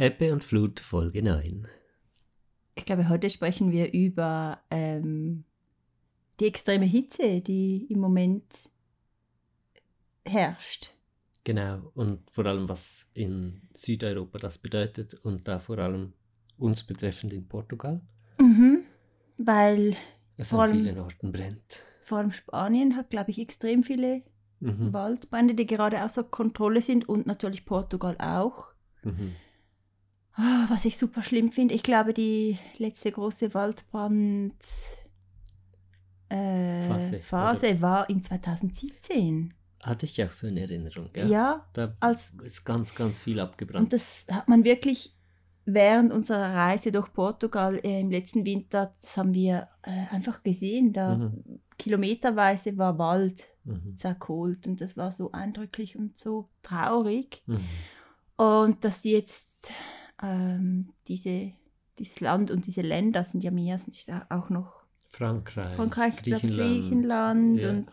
Ebbe und Flut Folge 9. Ich glaube, heute sprechen wir über ähm, die extreme Hitze, die im Moment herrscht. Genau, und vor allem, was in Südeuropa das bedeutet und da vor allem uns betreffend in Portugal. Mhm, weil Es Vor an allem- vielen Orten brennt. vor allem Spanien hat, glaube ich, extrem viele Mhm. Waldbrände, die gerade außer Kontrolle sind und natürlich Portugal auch. Mhm. Ah, Was ich super schlimm finde, ich glaube, die letzte große Waldbrand äh, Phase, Phase, war in 2017. Hatte ich auch so in Erinnerung. Ja. Ja, Da als ist ganz, ganz viel abgebrannt. Und das hat man wirklich während unserer Reise durch Portugal äh, im letzten Winter, das haben wir äh, einfach gesehen. Da Mhm. kilometerweise war Wald Mhm. zerkohlt und das war so eindrücklich und so traurig. Mhm. Und dass jetzt ähm, diese, dieses Land und diese Länder sind ja mehr, sind ja auch noch Frankreich, Frankreich, Griechenland, Griechenland, ja. und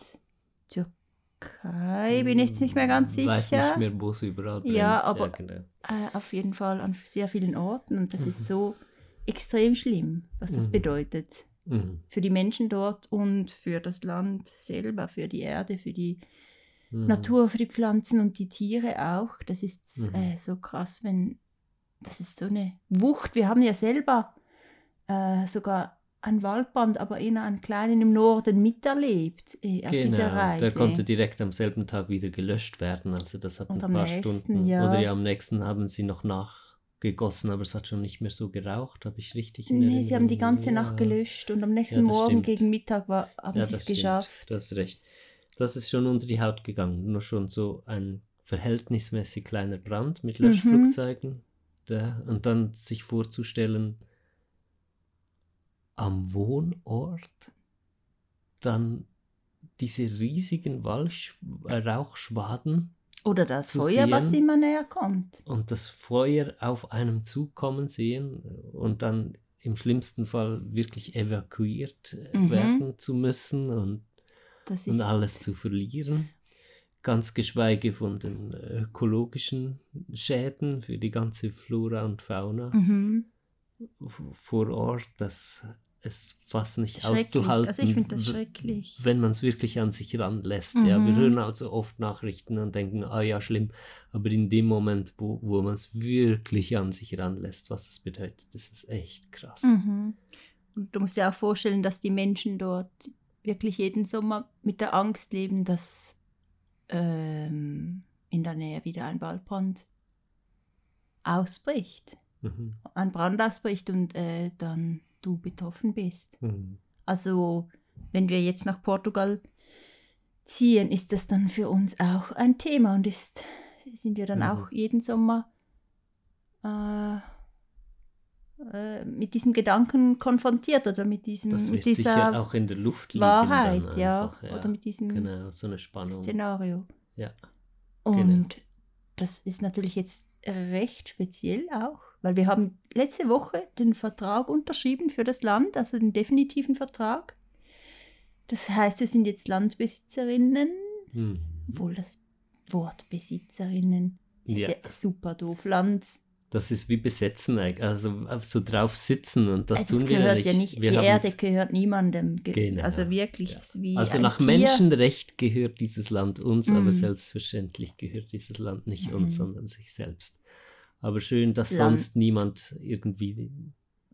Türkei, bin ich jetzt nicht mehr ganz sicher. Weiß nicht mehr, wo es überall brennt. Ja, aber- genau. Äh, auf jeden Fall an sehr vielen Orten und das Mhm. ist so extrem schlimm, was das Mhm. bedeutet Mhm. für die Menschen dort und für das Land selber, für die Erde, für die Mhm. Natur, für die Pflanzen und die Tiere auch. Das ist Mhm. äh, so krass, wenn das ist so eine Wucht. Wir haben ja selber äh, sogar ein Waldbrand, aber eher einen kleinen im Norden miterlebt äh, auf dieser Genau, Reise. der konnte direkt am selben Tag wieder gelöscht werden. Also das hat Und ein paar nächsten, Stunden. ja. Oder ja, am nächsten haben sie noch nachgegossen, aber es hat schon nicht mehr so geraucht, habe ich richtig in Nee, sie haben die ganze Ja. Nacht gelöscht und am nächsten Ja, das Morgen stimmt. gegen Mittag war, haben Ja, sie das es stimmt. geschafft. Du hast recht. Das ist schon unter die Haut gegangen. Nur schon so ein verhältnismäßig kleiner Brand mit Mhm. Da, und dann sich vorzustellen, am Wohnort dann diese riesigen Walch äh, Rauchschwaden Oder das Feuer, was sehen. immer näher kommt. und das Feuer auf einem zukommen sehen und dann im schlimmsten Fall wirklich evakuiert Mhm. werden zu müssen und und alles zu verlieren. Ganz geschweige von den ökologischen Schäden für die ganze Flora und Fauna Mhm. vor Ort, das ist fast nicht auszuhalten. Also ich finde das schrecklich. Wenn man es wirklich an sich ranlässt. Ja, wir Mhm. hören also oft Nachrichten und denken, ah ja, schlimm. Aber in dem Moment, wo, wo man es wirklich an sich ranlässt, was das bedeutet, das ist echt krass. Mhm. Und du musst dir auch vorstellen, dass die Menschen dort wirklich jeden Sommer mit der Angst leben, dass ähm, in der Nähe wieder ein Waldbrand ausbricht. Mhm. Ein Brand ausbricht und äh, dann du betroffen bist. Mhm. Also, wenn wir jetzt nach Portugal ziehen, ist das dann für uns auch ein Thema und ist, sind wir dann Mhm. auch jeden Sommer äh, äh, mit diesem Gedanken konfrontiert oder mit, diesem, Das mit dieser sicher auch in der Luft liegen. Wahrheit, dann ja, einfach, oder mit diesem Genau, so eine Spannung. Szenario. Ja. Und Genau. das ist natürlich jetzt recht speziell auch, weil wir haben letzte Woche den Vertrag unterschrieben für das Land, also den definitiven Vertrag. Das heißt, wir sind jetzt Landbesitzerinnen, Mhm. obwohl das Wort Besitzerinnen ist Ja. ja, super doof. Land, Das ist wie besetzen, also auf so drauf sitzen und das also tun wir gehört ja nicht. nicht, Wir die Erde gehört niemandem. Ge Genau, Also wirklich, ja. wie Also nach Tier. Menschenrecht gehört dieses Land uns, aber Mhm. selbstverständlich gehört dieses Land nicht uns, Mhm. sondern sich selbst. Aber schön, dass Land. sonst niemand irgendwie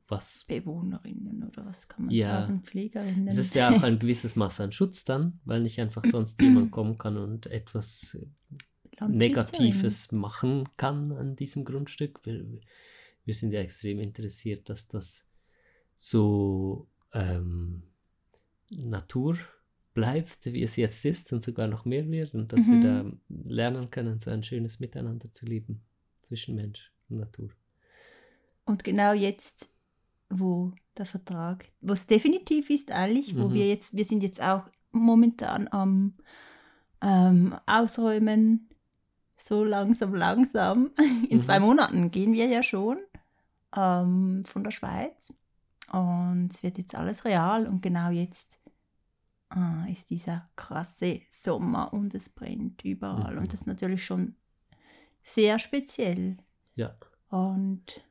was. Bewohnerinnen oder was kann man Ja. sagen, Pflegerinnen. Es ist ja auch ein gewisses Maß an Schutz dann, weil nicht einfach sonst jemand kommen kann und etwas. Negatives machen kann an diesem Grundstück. Wir, wir sind ja extrem interessiert, dass das so ähm, Natur bleibt, wie es jetzt ist und sogar noch mehr wird und dass Mhm. wir da lernen können, so ein schönes Miteinander zu leben zwischen Mensch und Natur. Und genau jetzt, wo der Vertrag, wo es definitiv ist eigentlich, wo Mhm. wir jetzt, wir sind jetzt auch momentan am ähm, Ausräumen, so langsam, langsam. In Mhm. zwei Monaten gehen wir ja schon ähm, von der Schweiz. Und es wird jetzt alles real und genau jetzt äh, ist dieser krasse Sommer und es brennt überall. Mhm. Und das ist natürlich schon sehr speziell. Ja. Und,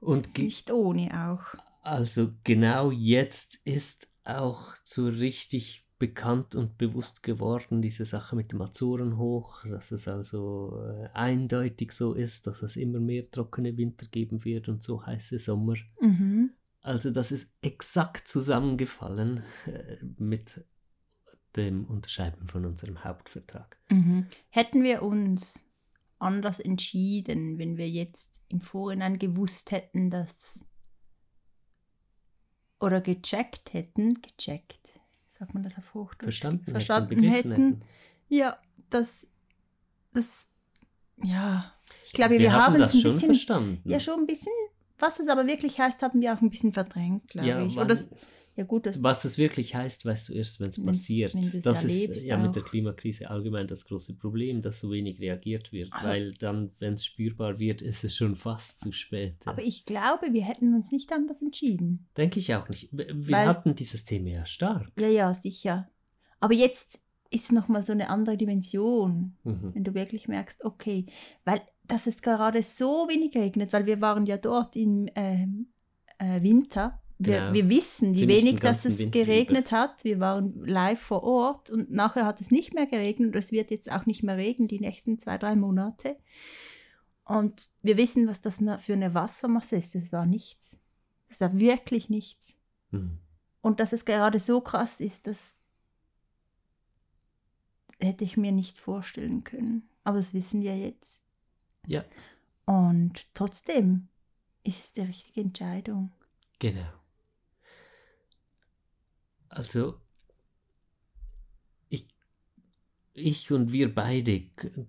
Und nicht ohne auch. Also genau jetzt ist auch so richtig bekannt und bewusst geworden, diese Sache mit dem Azorenhoch, dass es also äh, eindeutig so ist, dass es immer mehr trockene Winter geben wird und so heiße Sommer. Mhm. Also das ist exakt zusammengefallen äh, mit dem Unterschreiben von unserem Hauptvertrag. Mhm. Hätten wir uns anders entschieden, wenn wir jetzt im Vorhinein gewusst hätten, dass oder gecheckt hätten, gecheckt, sagt man das auf Hochdeutsch? Verstanden, verstanden hätten, hätten, ja, dass das, ja, ich glaube, wir, wir haben das es ein schon bisschen, verstanden. ja, schon ein bisschen, was es aber wirklich heißt, haben wir auch ein bisschen verdrängt, glaube Ja, ich. Oder das, ja gut, das, Was das wirklich heißt, weißt du erst, wenn es passiert. wenn das ist erlebst ja mit der auch. Klimakrise allgemein das große Problem, dass so wenig reagiert wird, Aber- weil dann, wenn es spürbar wird, ist es schon fast zu spät. Ja. aber ich glaube, wir hätten uns nicht anders entschieden. Denke ich auch nicht. Wir Weil- hatten dieses Thema ja stark. Ja, ja, sicher. Aber jetzt ist nochmal so eine andere Dimension, Mhm. wenn du wirklich merkst, okay, weil dass es gerade so wenig regnet, weil wir waren ja dort im ähm, äh, Winter. Wir, Genau. wir wissen, wie wenig dass es Winter über. geregnet hat. Wir waren live vor Ort und nachher hat es nicht mehr geregnet und es wird jetzt auch nicht mehr regnen die nächsten zwei, drei Monate. Und wir wissen, was das für eine Wassermasse ist. Es war nichts. Es war wirklich nichts. Mhm. Und dass es gerade so krass ist, das hätte ich mir nicht vorstellen können. Aber das wissen wir jetzt. Ja, Und trotzdem ist es die richtige Entscheidung. genau. Also, ich, ich und wir beide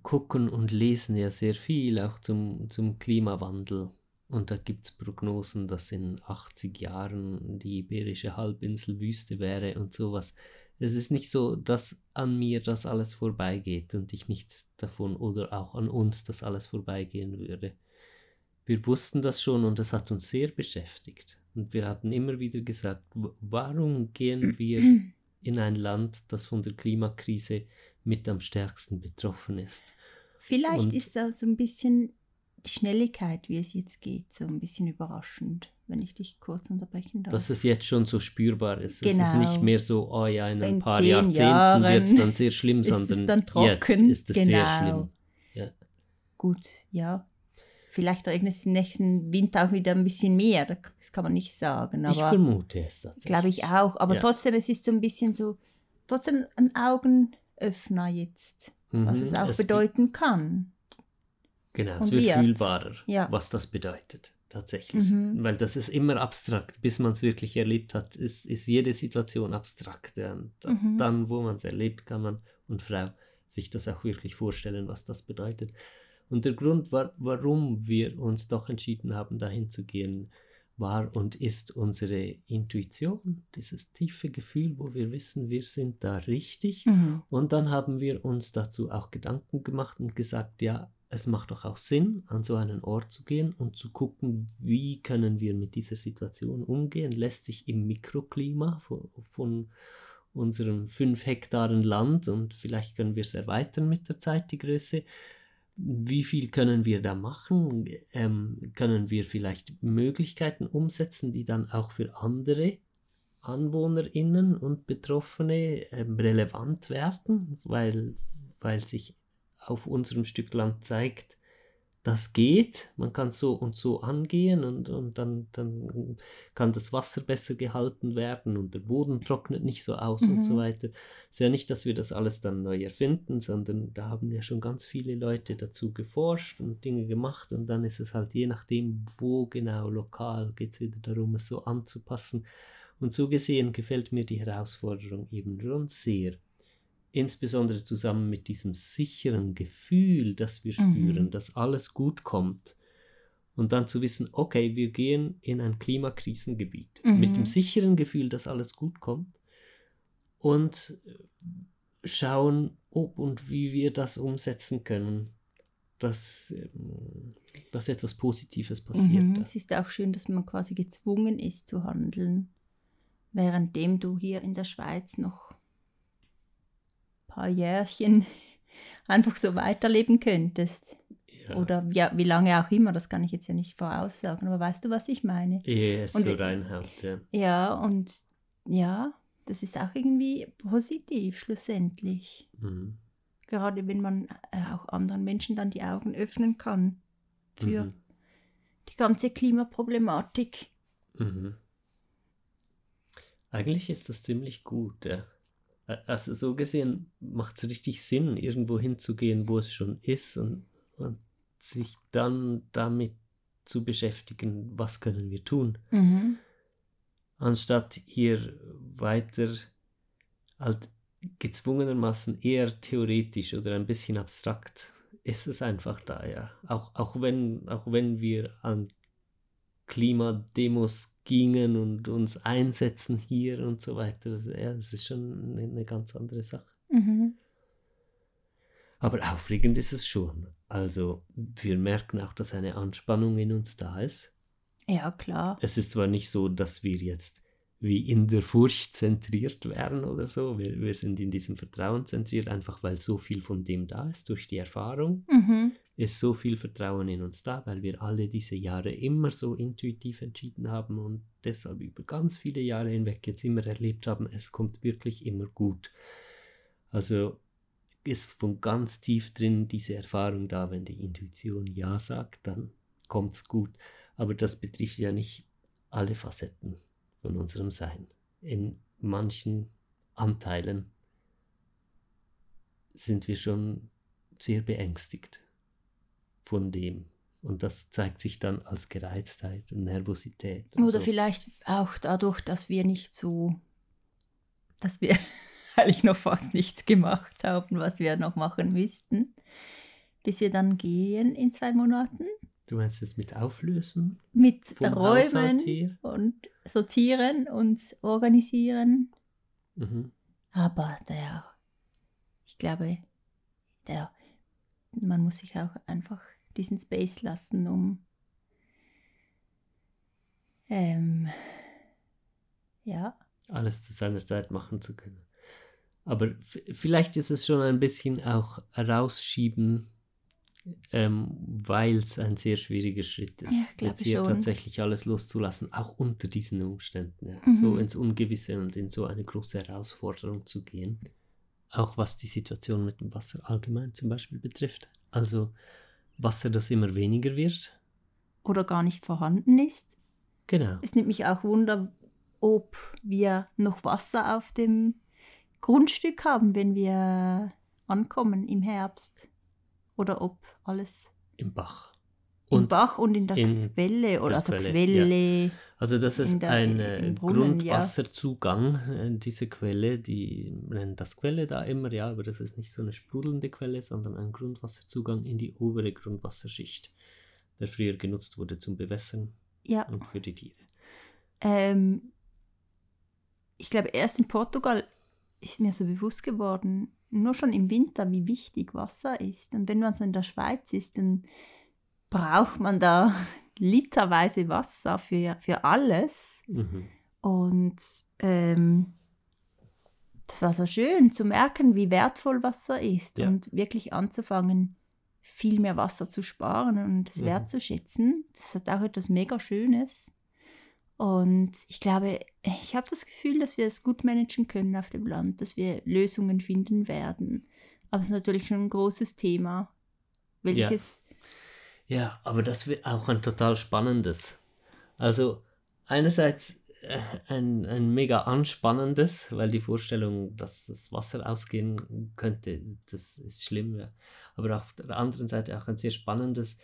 gucken und lesen ja sehr viel auch zum, zum Klimawandel. Und da gibt es Prognosen, dass in 80 Jahren die Iberische Halbinsel Wüste wäre und sowas. Es ist nicht so, dass an mir das alles vorbeigeht und ich nichts davon oder auch an uns das alles vorbeigehen würde. Wir wussten das schon und das hat uns sehr beschäftigt. Und wir hatten immer wieder gesagt, warum gehen wir in ein Land, das von der Klimakrise mit am stärksten betroffen ist? Vielleicht Und- ist da so ein bisschen die Schnelligkeit, wie es jetzt geht, so ein bisschen überraschend, wenn ich dich kurz unterbrechen darf. Dass es jetzt schon so spürbar ist. Es ist Genau. nicht mehr so, oh ja, in ein In paar zehn Jahrzehnten Jahren wird es dann sehr schlimm, sondern jetzt ist es sehr Genau. schlimm. Gut, ja. Vielleicht regnet es nächsten Winter auch wieder ein bisschen mehr. Das kann man nicht sagen. ich Aber vermute es tatsächlich. Glaube ich auch. Aber Ja. trotzdem, es ist so ein bisschen so, trotzdem ein Augenöffner jetzt, was Mhm, es auch es- bedeuten kann. Genau, es wird wird. fühlbarer, Ja. was das bedeutet. Tatsächlich. Mhm. Weil das ist immer abstrakt. Bis man es wirklich erlebt hat, ist, ist jede Situation abstrakt. Ja. Und Mhm. dann, wo man es erlebt, kann man und Frau sich das auch wirklich vorstellen, was das bedeutet. Und der Grund, wa warum wir uns doch entschieden haben, dahin zu gehen, war und ist unsere Intuition, dieses tiefe Gefühl, wo wir wissen, wir sind da richtig. Mhm. Und dann haben wir uns dazu auch Gedanken gemacht und gesagt, ja, es macht doch auch Sinn, an so einen Ort zu gehen und zu gucken, wie können wir mit dieser Situation umgehen. Lässt sich im Mikroklima von, von unserem fünf Hektaren Land und vielleicht können wir es erweitern mit der Zeit, die Größe. Wie viel können wir da machen? Ähm, können wir vielleicht Möglichkeiten umsetzen, die dann auch für andere AnwohnerInnen und Betroffene ähm, relevant werden, weil, weil sich auf unserem Stück Land zeigt, das geht, man kann so und so angehen und, und dann, dann kann das Wasser besser gehalten werden und der Boden trocknet nicht so aus und so Mhm. weiter. Es ist ja nicht, dass wir das alles dann neu erfinden, sondern da haben ja schon ganz viele Leute dazu geforscht und Dinge gemacht und dann ist es halt je nachdem, wo genau lokal geht es wieder darum, es so anzupassen. Und so gesehen gefällt mir die Herausforderung eben schon sehr. Insbesondere zusammen mit diesem sicheren Gefühl, das wir Mhm. spüren, dass alles gut kommt. Und dann zu wissen, okay, wir gehen in ein Klimakrisengebiet. Mit dem Mhm. sicheren Gefühl, dass alles gut kommt. Und schauen, ob und wie wir das umsetzen können, dass, ähm, dass etwas Positives passiert. Mhm. Es ist auch schön, dass man quasi gezwungen ist zu handeln, währenddem du hier in der Schweiz noch paar Jährchen einfach so weiterleben könntest. Ja. Oder ja, wie lange auch immer, das kann ich jetzt ja nicht voraussagen, aber weißt du, was ich meine? Ehe es Und so reinhaut, ja. Ja, und ja, das ist auch irgendwie positiv schlussendlich. Mhm. Gerade wenn man äh, auch anderen Menschen dann die Augen öffnen kann für Mhm. die ganze Klimaproblematik. Mhm. Eigentlich ist das ziemlich gut, ja. Also so gesehen macht es richtig Sinn, irgendwo hinzugehen, wo es schon ist und, und sich dann damit zu beschäftigen, was können wir tun, Mhm. anstatt hier weiter halt gezwungenermaßen eher theoretisch oder ein bisschen abstrakt ist es einfach da, ja. Auch, auch, wenn, auch wenn wir an Klimademos gingen und uns einsetzen hier und so weiter, ja, das ist schon eine, ganz andere Sache. Mhm. Aber aufregend ist es schon. Also wir merken auch, dass eine Anspannung in uns da ist. Ja, klar. Es ist zwar nicht so, dass wir jetzt wie in der Furcht zentriert wären oder so. Wir, wir sind in diesem Vertrauen zentriert, einfach weil so viel von dem da ist. Durch die Erfahrung Mhm. Ist so viel Vertrauen in uns da, weil wir alle diese Jahre immer so intuitiv entschieden haben und deshalb über ganz viele Jahre hinweg jetzt immer erlebt haben, es kommt wirklich immer gut. Also ist von ganz tief drin diese Erfahrung da, wenn die Intuition Ja sagt, dann kommt es gut. Aber das betrifft ja nicht alle Facetten von unserem Sein. In manchen Anteilen sind wir schon sehr beängstigt von dem. Und das zeigt sich dann als Gereiztheit und Nervosität. und Oder so. vielleicht auch dadurch, dass wir nicht so, dass wir eigentlich noch fast nichts gemacht haben, was wir noch machen müssten, bis wir dann gehen in zwei Monaten Du meinst jetzt mit Auflösen? mit Räumen und sortieren und organisieren. Mhm. Aber der, ich glaube, der, man muss sich auch einfach diesen Space lassen, um ähm, ja, Alles zu seiner Zeit machen zu können. Aber vielleicht ist es schon ein bisschen auch rausschieben, ähm, weil es ein sehr schwieriger Schritt ist. Ja, jetzt hier schon. tatsächlich alles loszulassen, auch unter diesen Umständen. Ja. Mhm. So ins Ungewisse und in so eine große Herausforderung zu gehen. Auch was die Situation mit dem Wasser allgemein zum Beispiel betrifft. Also Wasser, das immer weniger wird. oder gar nicht vorhanden ist. Genau. Es nimmt mich auch Wunder, ob wir noch Wasser auf dem Grundstück haben, wenn wir ankommen im Herbst. Oder ob alles Im Bach. im Und Bach und in der in Quelle oder der also Quelle, Quelle. Also das ist der- ein äh, Brunnen, ja. Grundwasserzugang, äh, diese Quelle, die nennen das Quelle da immer, ja, aber das ist nicht so eine sprudelnde Quelle, sondern ein Grundwasserzugang in die obere Grundwasserschicht, der früher genutzt wurde zum Bewässern Ja, und für die Tiere. ähm, ich glaube, erst in Portugal ist mir so bewusst geworden, nur schon im Winter, wie wichtig Wasser ist. Und wenn man so in der Schweiz ist, dann braucht man da literweise Wasser für, für alles. Mhm. Und ähm, das war so schön zu merken, wie wertvoll Wasser ist Ja. und wirklich anzufangen, viel mehr Wasser zu sparen und es Mhm. wertzuschätzen. Das hat auch etwas mega Schönes. Und ich glaube, ich habe das Gefühl, dass wir es gut managen können auf dem Land, dass wir Lösungen finden werden. Aber es ist natürlich schon ein großes Thema, welches Ja, aber das wird auch ein total spannendes. Also einerseits äh, ein, ein mega anspannendes, weil die Vorstellung, dass das Wasser ausgehen könnte, das ist schlimm. Ja. Aber auf der anderen Seite auch ein sehr spannendes,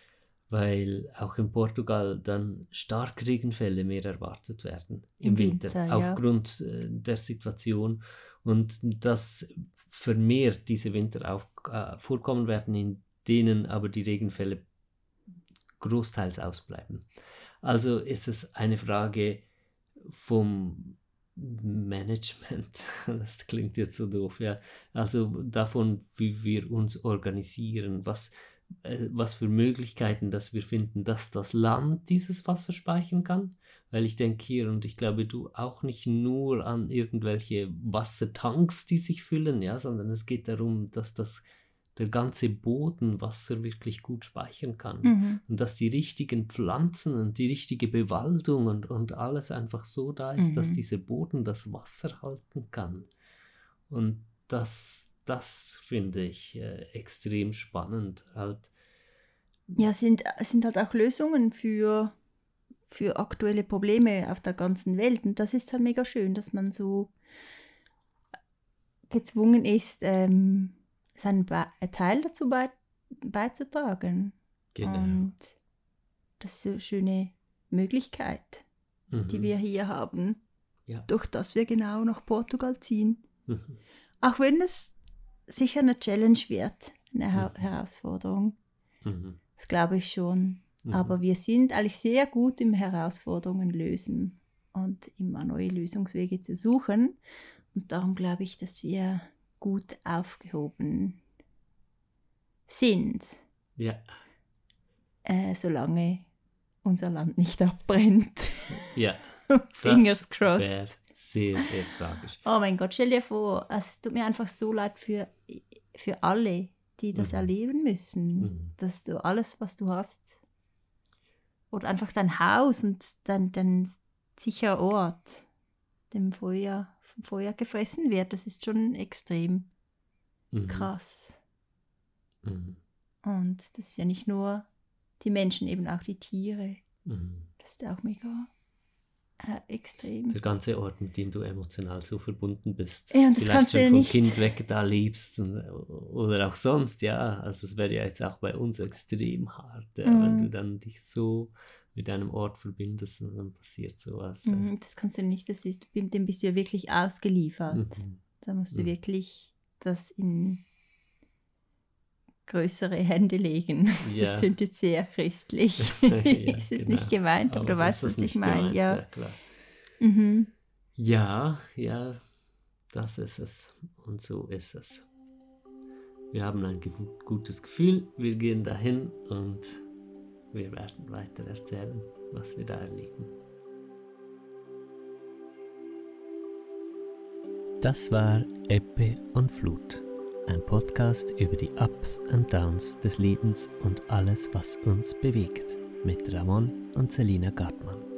weil auch in Portugal dann Starkregenfälle mehr erwartet werden im, Winter, Winter, aufgrund äh, der Situation und dass vermehrt diese Winter auf, äh, vorkommen werden, in denen aber die Regenfälle großteils ausbleiben. Also ist es eine Frage vom Management, das klingt jetzt so doof, ja. Also davon, wie wir uns organisieren, was, äh, was für Möglichkeiten, dass wir finden, dass das Land dieses Wasser speichern kann. Weil ich denke hier, und ich glaube du auch nicht nur an irgendwelche Wassertanks, die sich füllen, ja, sondern es geht darum, dass das der ganze Boden Wasser wirklich gut speichern kann. Mhm. Und dass die richtigen Pflanzen und die richtige Bewaldung und, und alles einfach so da ist, dass Mhm. dieser Boden das Wasser halten kann. Und das, das finde ich äh, extrem spannend. Halt, Ja, es sind, sind halt auch Lösungen für, für aktuelle Probleme auf der ganzen Welt. Und das ist halt mega schön, dass man so gezwungen ist, ähm, seinen Be Teil dazu bei beizutragen. genau. Und das ist so eine schöne Möglichkeit, die Mhm. wir hier haben, Ja. durch das wir genau nach Portugal ziehen. Mhm. Auch wenn es sicher eine Challenge wird, eine Her Mhm. Herausforderung. Mhm. Das glaube ich schon. Mhm. Aber wir sind eigentlich sehr gut im Herausforderungen lösen und immer neue Lösungswege zu suchen. Und darum glaube ich, dass wir gut aufgehoben sind, Ja, äh, solange unser Land nicht abbrennt. ja. Fingers Das crossed. Sehr, sehr tragisch. Oh mein Gott, stell dir vor, also es tut mir einfach so leid für, für alle, die das Mhm. erleben müssen, Mhm. dass du alles, was du hast, oder einfach dein Haus und dein, dein sicherer Ort dem Feuer, vom Feuer gefressen wird. Das ist schon extrem Mhm. krass. Mhm. Und das ist ja nicht nur die Menschen, eben auch die Tiere. Mhm. Das ist auch mega äh, extrem. Der ganze Ort, mit dem du emotional so verbunden bist. Ja, und das Vielleicht kannst du ja vom nicht- Kind weg da lebst und, oder auch sonst, ja. Also es wäre ja jetzt auch bei uns extrem hart, ja, wenn Mhm. du dann dich so mit einem Ort verbindest und dann passiert sowas. ja. Mhm, das kannst du nicht, das ist, dem bist du ja wirklich ausgeliefert. Mhm. Da musst du Mhm. wirklich das in größere Hände legen. Ja. Das tönt jetzt sehr christlich. Ja, es ist genau. nicht gemeint, aber, du das weißt, was ich meine. Ja. klar. Mhm. Ja, ja, das ist es. Und so ist es. Wir haben ein gutes Gefühl, wir gehen dahin und wir werden weiter erzählen, was wir da erleben. Das war Ebbe und Flut, ein Podcast über die Ups und Downs des Lebens und alles, was uns bewegt, mit Ramon und Selina Gartmann.